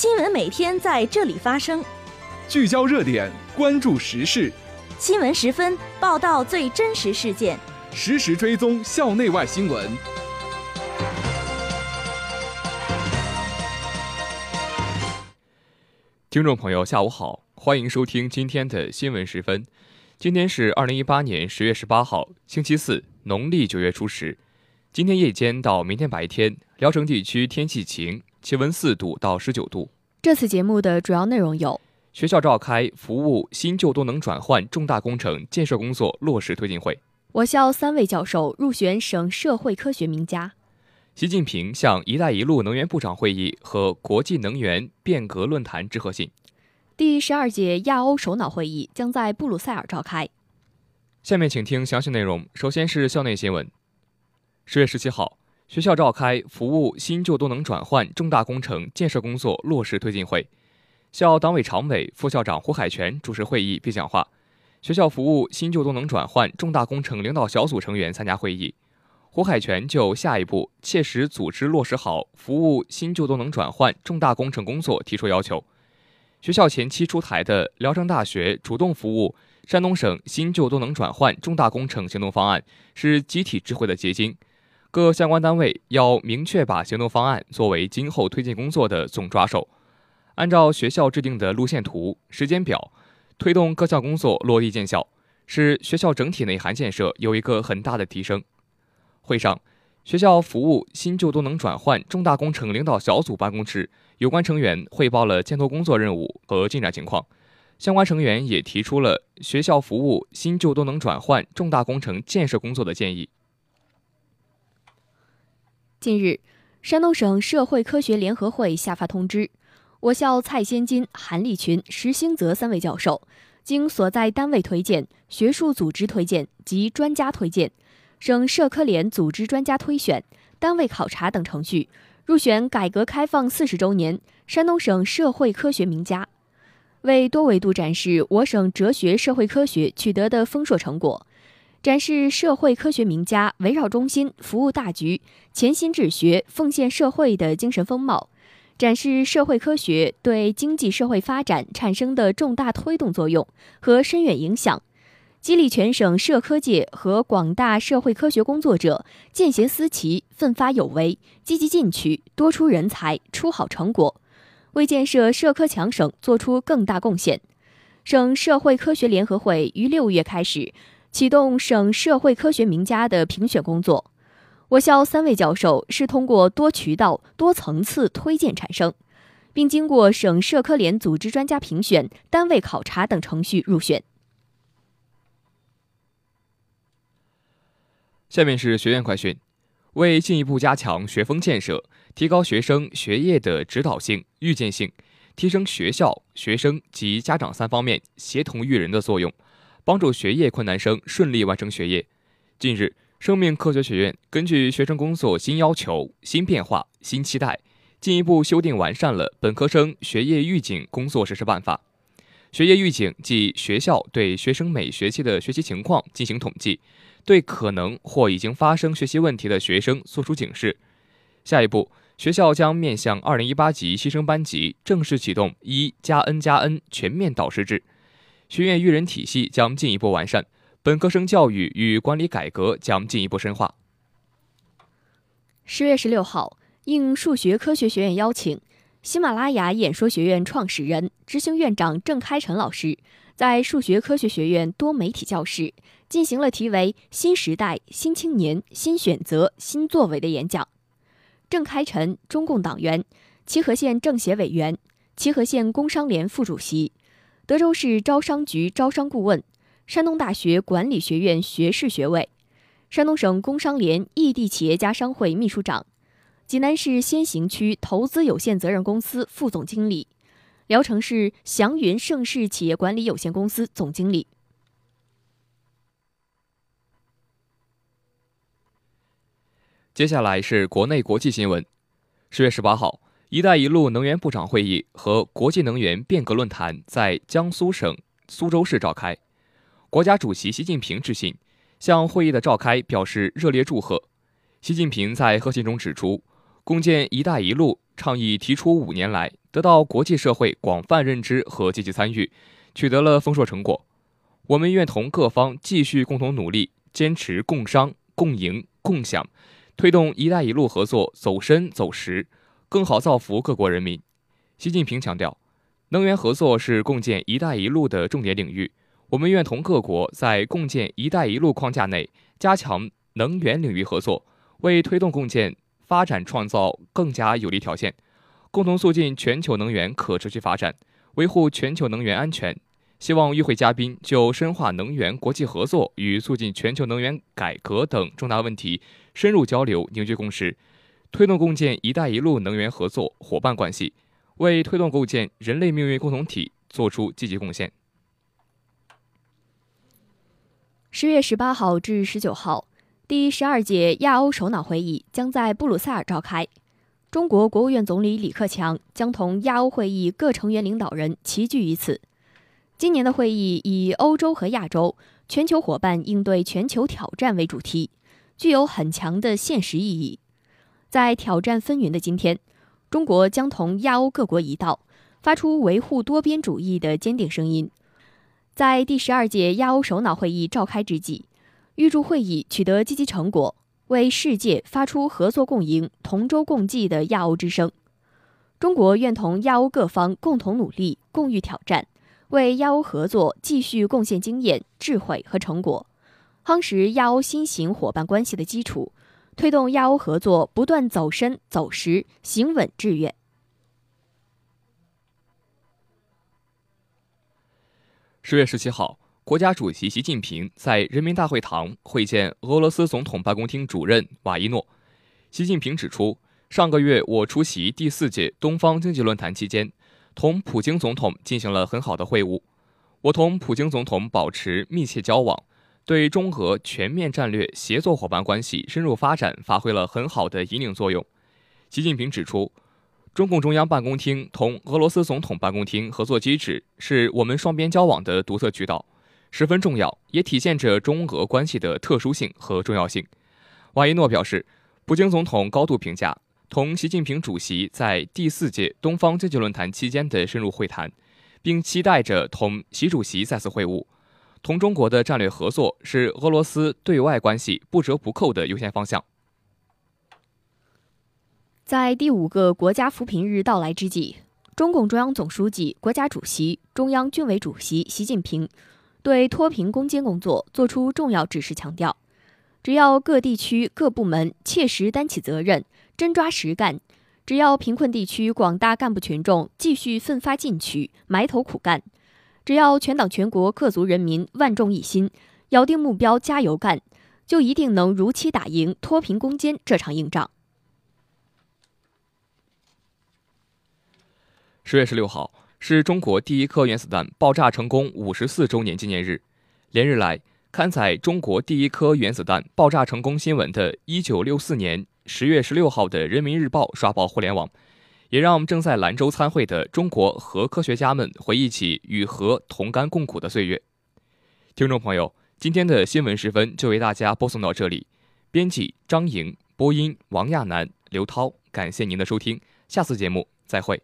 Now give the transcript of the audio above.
新闻每天在这里发生，聚焦热点，关注时事。新闻十分报道最真实事件，实时追踪校内外新闻。听众朋友，下午好，欢迎收听今天的新闻十分。今天是二零一八年十月十八号，星期四，农历九月初十。今天夜间到明天白天，聊城地区天气晴，气温四度到十九度。这次节目的主要内容有：学校召开服务新旧多能转换重大工程建设工作落实推进会；我校三位教授入选省社会科学名家；习近平向“一带一路”能源部长会议和国际能源变革论坛致贺信；第十二届亚欧首脑会议将在布鲁塞尔召开。下面请听详细内容。首先是校内新闻。十月十七号，学校召开服务新旧动能转换重大工程建设工作落实推进会，校党委常委、副校长胡海泉主持会议并讲话。学校服务新旧动能转换重大工程领导小组成员参加会议。胡海泉就下一步切实组织落实好服务新旧动能转换重大工程工作提出要求。学校前期出台的聊城大学主动服务山东省新旧动能转换重大工程行动方案是集体智慧的结晶。各相关单位要明确把行动方案作为今后推进工作的总抓手，按照学校制定的路线图、时间表，推动各项工作落地见效，使学校整体内涵建设有一个很大的提升。会上，学校服务新旧动能转换重大工程领导小组办公室有关成员汇报了监督工作任务和进展情况，相关成员也提出了学校服务新旧动能转换重大工程建设工作的建议。近日，山东省社会科学联合会下发通知，我校蔡先金、韩立群、石兴泽三位教授，经所在单位推荐、学术组织推荐及专家推荐，省社科联组织专家推选、单位考察等程序，入选改革开放四十周年山东省社会科学名家，为多维度展示我省哲学社会科学取得的丰硕成果。展示社会科学名家围绕中心、服务大局、潜心治学、奉献社会的精神风貌，展示社会科学对经济社会发展产生的重大推动作用和深远影响，激励全省社科界和广大社会科学工作者见贤思齐、奋发有为、积极进取、多出人才、出好成果，为建设社科强省作出更大贡献。省社会科学联合会于六月开始。启动省社会科学名家的评选工作，我校三位教授是通过多渠道、多层次推荐产生，并经过省社科联组织专家评选、单位考察等程序入选。下面是学院快讯，为进一步加强学风建设，提高学生学业的指导性、预见性，提升学校、学生及家长三方面协同育人的作用。帮助学业困难生顺利完成学业。近日，生命科学学院根据学生工作新要求、新变化、新期待，进一步修订完善了本科生学业预警工作实施办法。学业预警即学校对学生每学期的学习情况进行统计，对可能或已经发生学习问题的学生作出警示。下一步，学校将面向二零一八级新生班级正式启动一加 N 加 N 全面导师制。学院育人体系将进一步完善，本科生教育与管理改革将进一步深化。十月十六号，应数学科学学院邀请，喜马拉雅演说学院创始人、执行院长郑开成老师在数学科学学院多媒体教室进行了题为“新时代、新青年、新选择、新作为”的演讲。郑开成，中共党员，齐河县政协委员，齐河县工商联副主席。德州市招商局招商顾问，山东大学管理学院学士学位，山东省工商联异地企业家商会秘书长，济南市先行区投资有限责任公司副总经理，聊城市祥云盛世企业管理有限公司总经理。接下来是国内国际新闻。十月十八号。“一带一路”能源部长会议和国际能源变革论坛在江苏省苏州市召开，国家主席习近平致信，向会议的召开表示热烈祝贺。习近平在贺信中指出，共建“一带一路”倡议提出五年来，得到国际社会广泛认知和积极参与，取得了丰硕成果。我们愿同各方继续共同努力，坚持共商、共赢、共享，推动“一带一路”合作走深走实，更好造福各国人民。习近平强调，能源合作是共建“一带一路”的重点领域。我们愿同各国在共建“一带一路”框架内，加强能源领域合作，为推动共建发展创造更加有利条件，共同促进全球能源可持续发展，维护全球能源安全。希望与会嘉宾就深化能源国际合作与促进全球能源改革等重大问题深入交流，凝聚共识，推动共建“一带一路”能源合作伙伴关系，为推动构建人类命运共同体作出积极贡献。十月十八号至十九号，第十二届亚欧首脑会议将在布鲁塞尔召开，中国国务院总理李克强将同亚欧会议各成员领导人齐聚于此。今年的会议以“欧洲和亚洲全球伙伴应对全球挑战”为主题，具有很强的现实意义。在挑战纷纭的今天，中国将同亚欧各国一道，发出维护多边主义的坚定声音。在第十二届亚欧首脑会议召开之际，预祝会议取得积极成果，为世界发出合作共赢、同舟共济的亚欧之声。中国愿同亚欧各方共同努力，共御挑战。为亚欧合作继续贡献经验、智慧和成果，夯实亚欧新型伙伴关系的基础，推动亚欧合作不断走深走实、行稳致远。十月十七号，国家主席习近平在人民大会堂会见俄罗斯总统办公厅主任瓦伊诺。习近平指出，上个月我出席第四届东方经济论坛期间。同普京总统进行了很好的会晤，我同普京总统保持密切交往，对中俄全面战略协作伙伴关系深入发展发挥了很好的引领作用。习近平指出，中共中央办公厅同俄罗斯总统办公厅合作机制是我们双边交往的独特渠道，十分重要，也体现着中俄关系的特殊性和重要性。瓦伊诺表示，普京总统高度评价。同习近平主席在第四届东方经济论坛期间的深入会谈，并期待着同习主席再次会晤。同中国的战略合作是俄罗斯对外关系不折不扣的优先方向。在第五个国家扶贫日到来之际，中共中央总书记、国家主席、中央军委主席习近平对脱贫攻坚工作作出重要指示，强调：只要各地区各部门切实担起责任。真抓实干，只要贫困地区广大干部群众继续奋发进取、埋头苦干，只要全党全国各族人民万众一心，咬定目标加油干，就一定能如期打赢脱贫攻坚这场硬仗。十月十六号是中国第一颗原子弹爆炸成功五十四周年纪念日，连日来刊载中国第一颗原子弹爆炸成功新闻的一九六四年。十月十六号的《人民日报》刷爆互联网，也让我们正在兰州参会的中国核科学家们回忆起与核同甘共苦的岁月。听众朋友，今天的新闻时分就为大家播送到这里。编辑张莹，播音王亚楠、刘涛，感谢您的收听，下次节目再会。